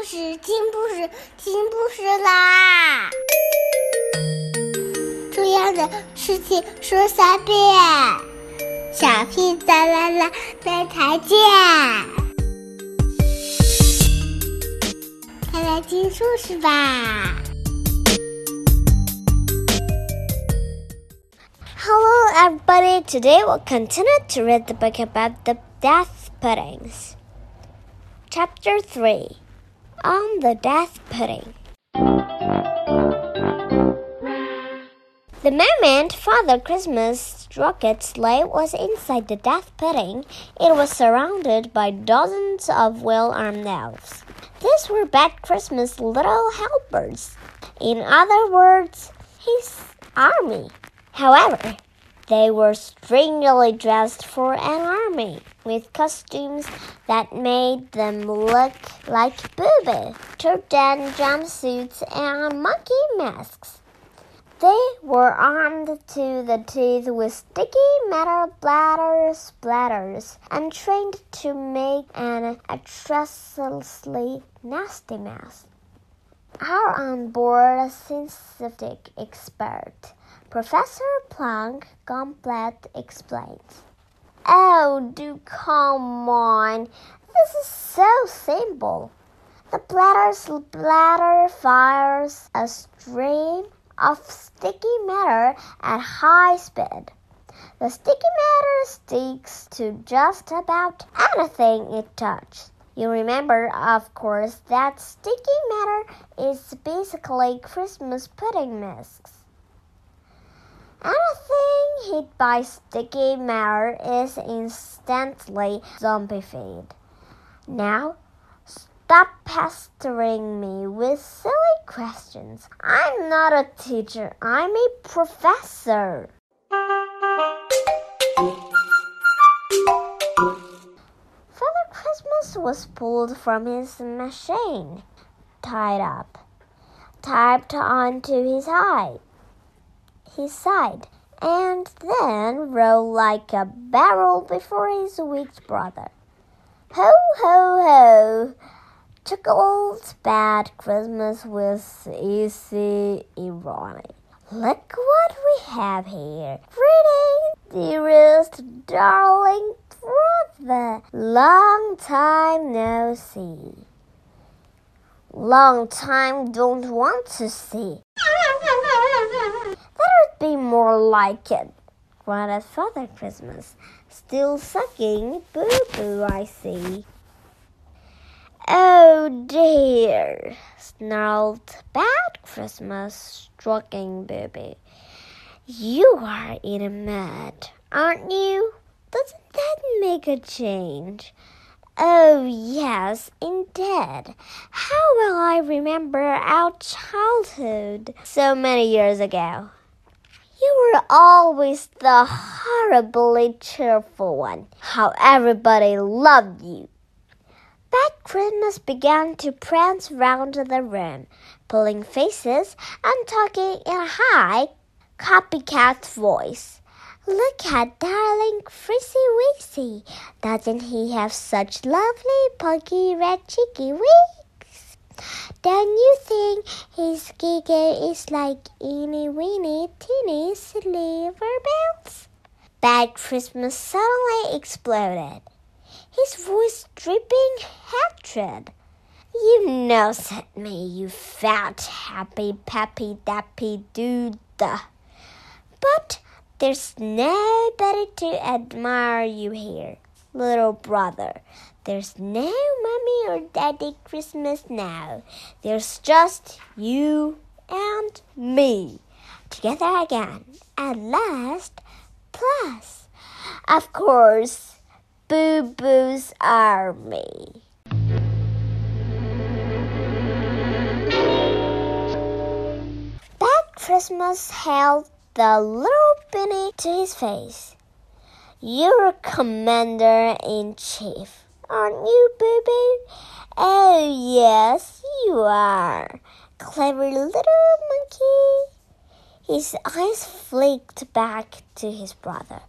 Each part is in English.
故事，听故事，听故事啦！重要的事情说三遍，小屁哒啦啦，明天见！快来听故事吧！Hello, everybody. Today we'll continue to read the book about the death puddings. Chapter 3 On the Death Pudding. The moment Father Christmas rocket sleigh was inside the death pudding, it was surrounded by dozens of well armed elves. These were Bad Christmas little helpers. In other words, his army. However, they were strangely dressed for an army, with costumes that made them look like boobies, turban jumpsuits, and monkey masks. They were armed to the teeth with sticky metal bladder splatters and trained to make an atrociously nasty mess. Our onboard synthetic expert Professor Plunk Gauntlet explains. Oh, do come on. This is so simple. The bladder splatter fires a stream of sticky matter at high speed. The sticky matter sticks to just about anything it touches. You remember, of course, that sticky matter is basically Christmas pudding mix. Anything hit by sticky matter is instantly zombified. Now, stop pestering me with silly questions. I'm not a teacher, I'm a professor. Father Christmas was pulled from his machine, tied up, typed onto his hide his sighed, and then rolled like a barrel before his weak brother. Ho, ho, ho! Chuckled Bad Christmas with easy irony. Look what we have here. Greetings, dearest darling brother. Long time no see. Long time don't want to see that would be more like it, grunted Father Christmas, still sucking boo boo, I see. Oh dear, snarled Bad Christmas, stroking Boo Boo You are in a mud, aren't you? Doesn't that make a change? Oh, yes, indeed. How will I remember our childhood so many years ago? You were always the horribly cheerful one. How everybody loved you. Bad Christmas began to prance round the room, pulling faces and talking in a high, copycat voice. Look at darling Frizzy Wizzy. Doesn't he have such lovely, puggy, red cheeky wigs? Don't you think his giggle is like eeny weeny teeny silver bells? Bad Christmas suddenly exploded, his voice dripping hatred. You know, at me, you fat, happy, peppy, dappy dude. But there's nobody to admire you here, little brother. There's no mommy or daddy Christmas now. There's just you and me together again at last. Plus, of course, Boo Boo's Army. Bad Christmas held the little Benny to his face. You're a commander in chief aren't you, baby? Oh, yes, you are. Clever little monkey. His eyes flicked back to his brother.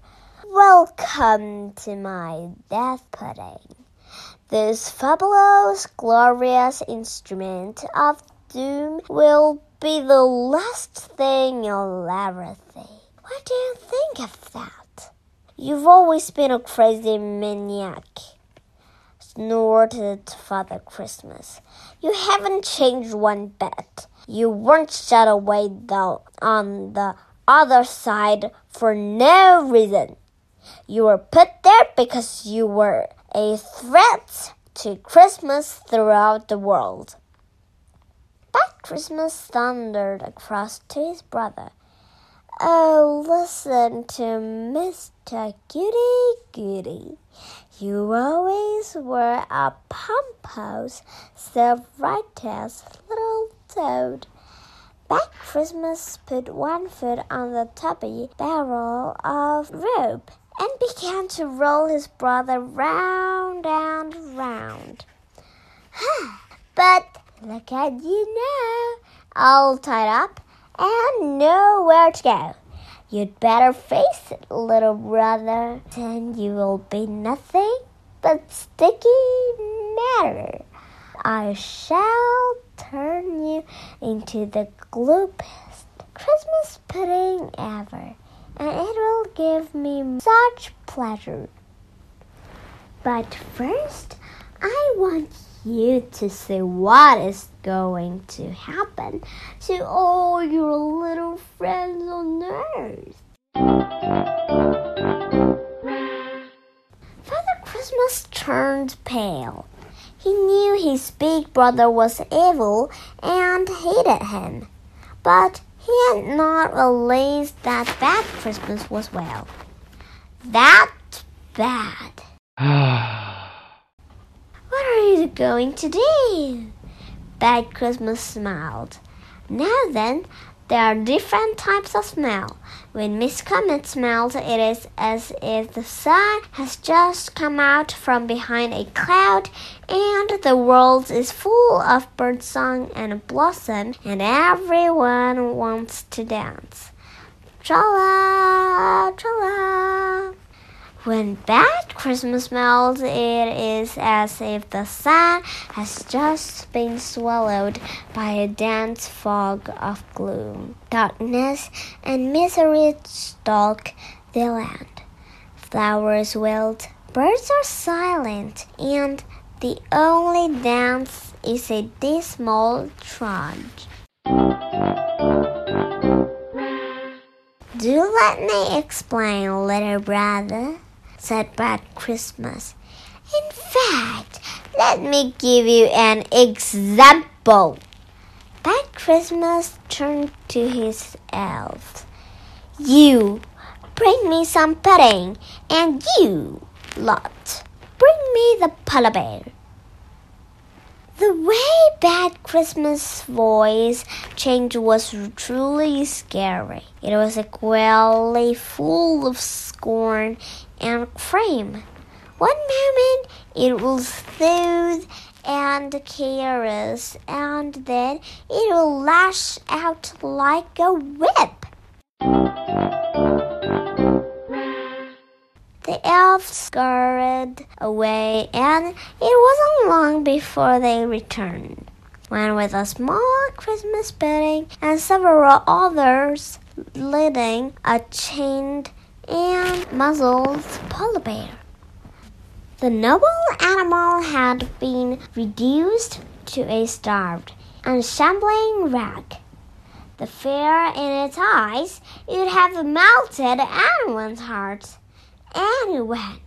Welcome to my death pudding. This fabulous, glorious instrument of doom will be the last thing you'll ever see. What do you think of that? You've always been a crazy maniac, snorted Father Christmas. You haven't changed one bit. You weren't shut away though on the other side for no reason. You were put there because you were a threat to Christmas throughout the world. Christmas thundered across to his brother. Oh, listen to Mr. Goody Goody. You always were a pompous, self-righteous little toad. Black Christmas put one foot on the tubby barrel of rope and began to roll his brother round and round. but look at you now, all tied up and nowhere to go. You'd better face it, little brother, then you will be nothing but sticky matter. I shall turn you into the gloopest Christmas pudding ever, and it will give me such pleasure. But first, I want you to see what is going to happen to all your little friends on earth. Father Christmas turned pale. He knew his big brother was evil and hated him, but he had not realized that Bad Christmas was well. That bad. Going to do? Bad Christmas smiled. Now then, there are different types of smell. When Miss Comet smells, it is as if the sun has just come out from behind a cloud and the world is full of birdsong and blossom and everyone wants to dance. Tra-la, tra-la. When bad Christmas smells, it is as if the sun has just been swallowed by a dense fog of gloom. Darkness and misery stalk the land. Flowers wilt, birds are silent, and the only dance is a dismal trudge. Do let me explain, little brother said Bad Christmas. In fact, let me give you an example. Bad Christmas turned to his elves. You bring me some pudding, and you lot bring me the polar bear. The way Bad Christmas' voice changed was truly scary. It was a queerly full of scorn and cream. One moment it will soothe and caress, and then it will lash out like a whip. The elves scurried away, and it wasn't long before they returned. One with a small Christmas pudding and several others leading a chained and muzzled polar bear. The noble animal had been reduced to a starved and shambling wreck. The fear in its eyes would have melted anyone's heart anyone.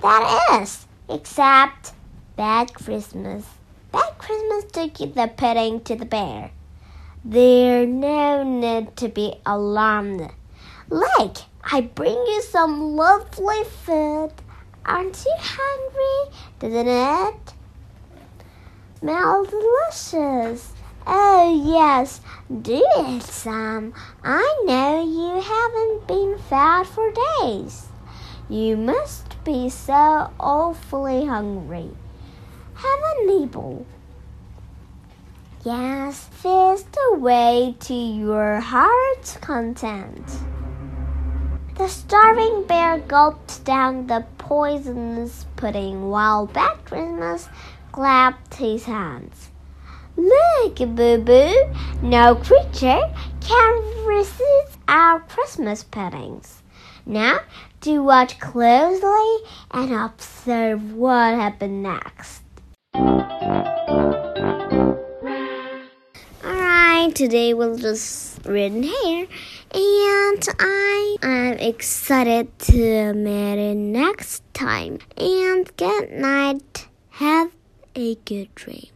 That is, except Bad Christmas. Bad Christmas took the pudding to the bear. There no need to be alarmed. Look, I bring you some lovely food. Aren't you hungry? Doesn't it? Smell delicious. Oh, yes, do eat some. I know you haven't been fed for days. You must be so awfully hungry. Have a nibble. Yes, feast away to your heart's content. The starving bear gulped down the poisonous pudding while Christmas clapped his hands. Look, Boo Boo, no creature can resist our Christmas puddings. Now, do watch closely and observe what happened next. Alright, today we'll just read hair, and I am excited to you next time. And good night. Have a good dream.